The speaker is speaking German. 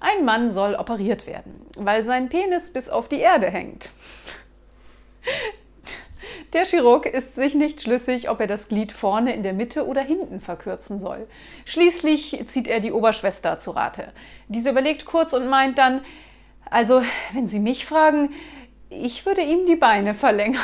Ein Mann soll operiert werden, weil sein Penis bis auf die Erde hängt. Der Chirurg ist sich nicht schlüssig, ob er das Glied vorne, in der Mitte oder hinten verkürzen soll. Schließlich zieht er die Oberschwester zu Rate. Diese überlegt kurz und meint dann, also, wenn Sie mich fragen, ich würde ihm die Beine verlängern.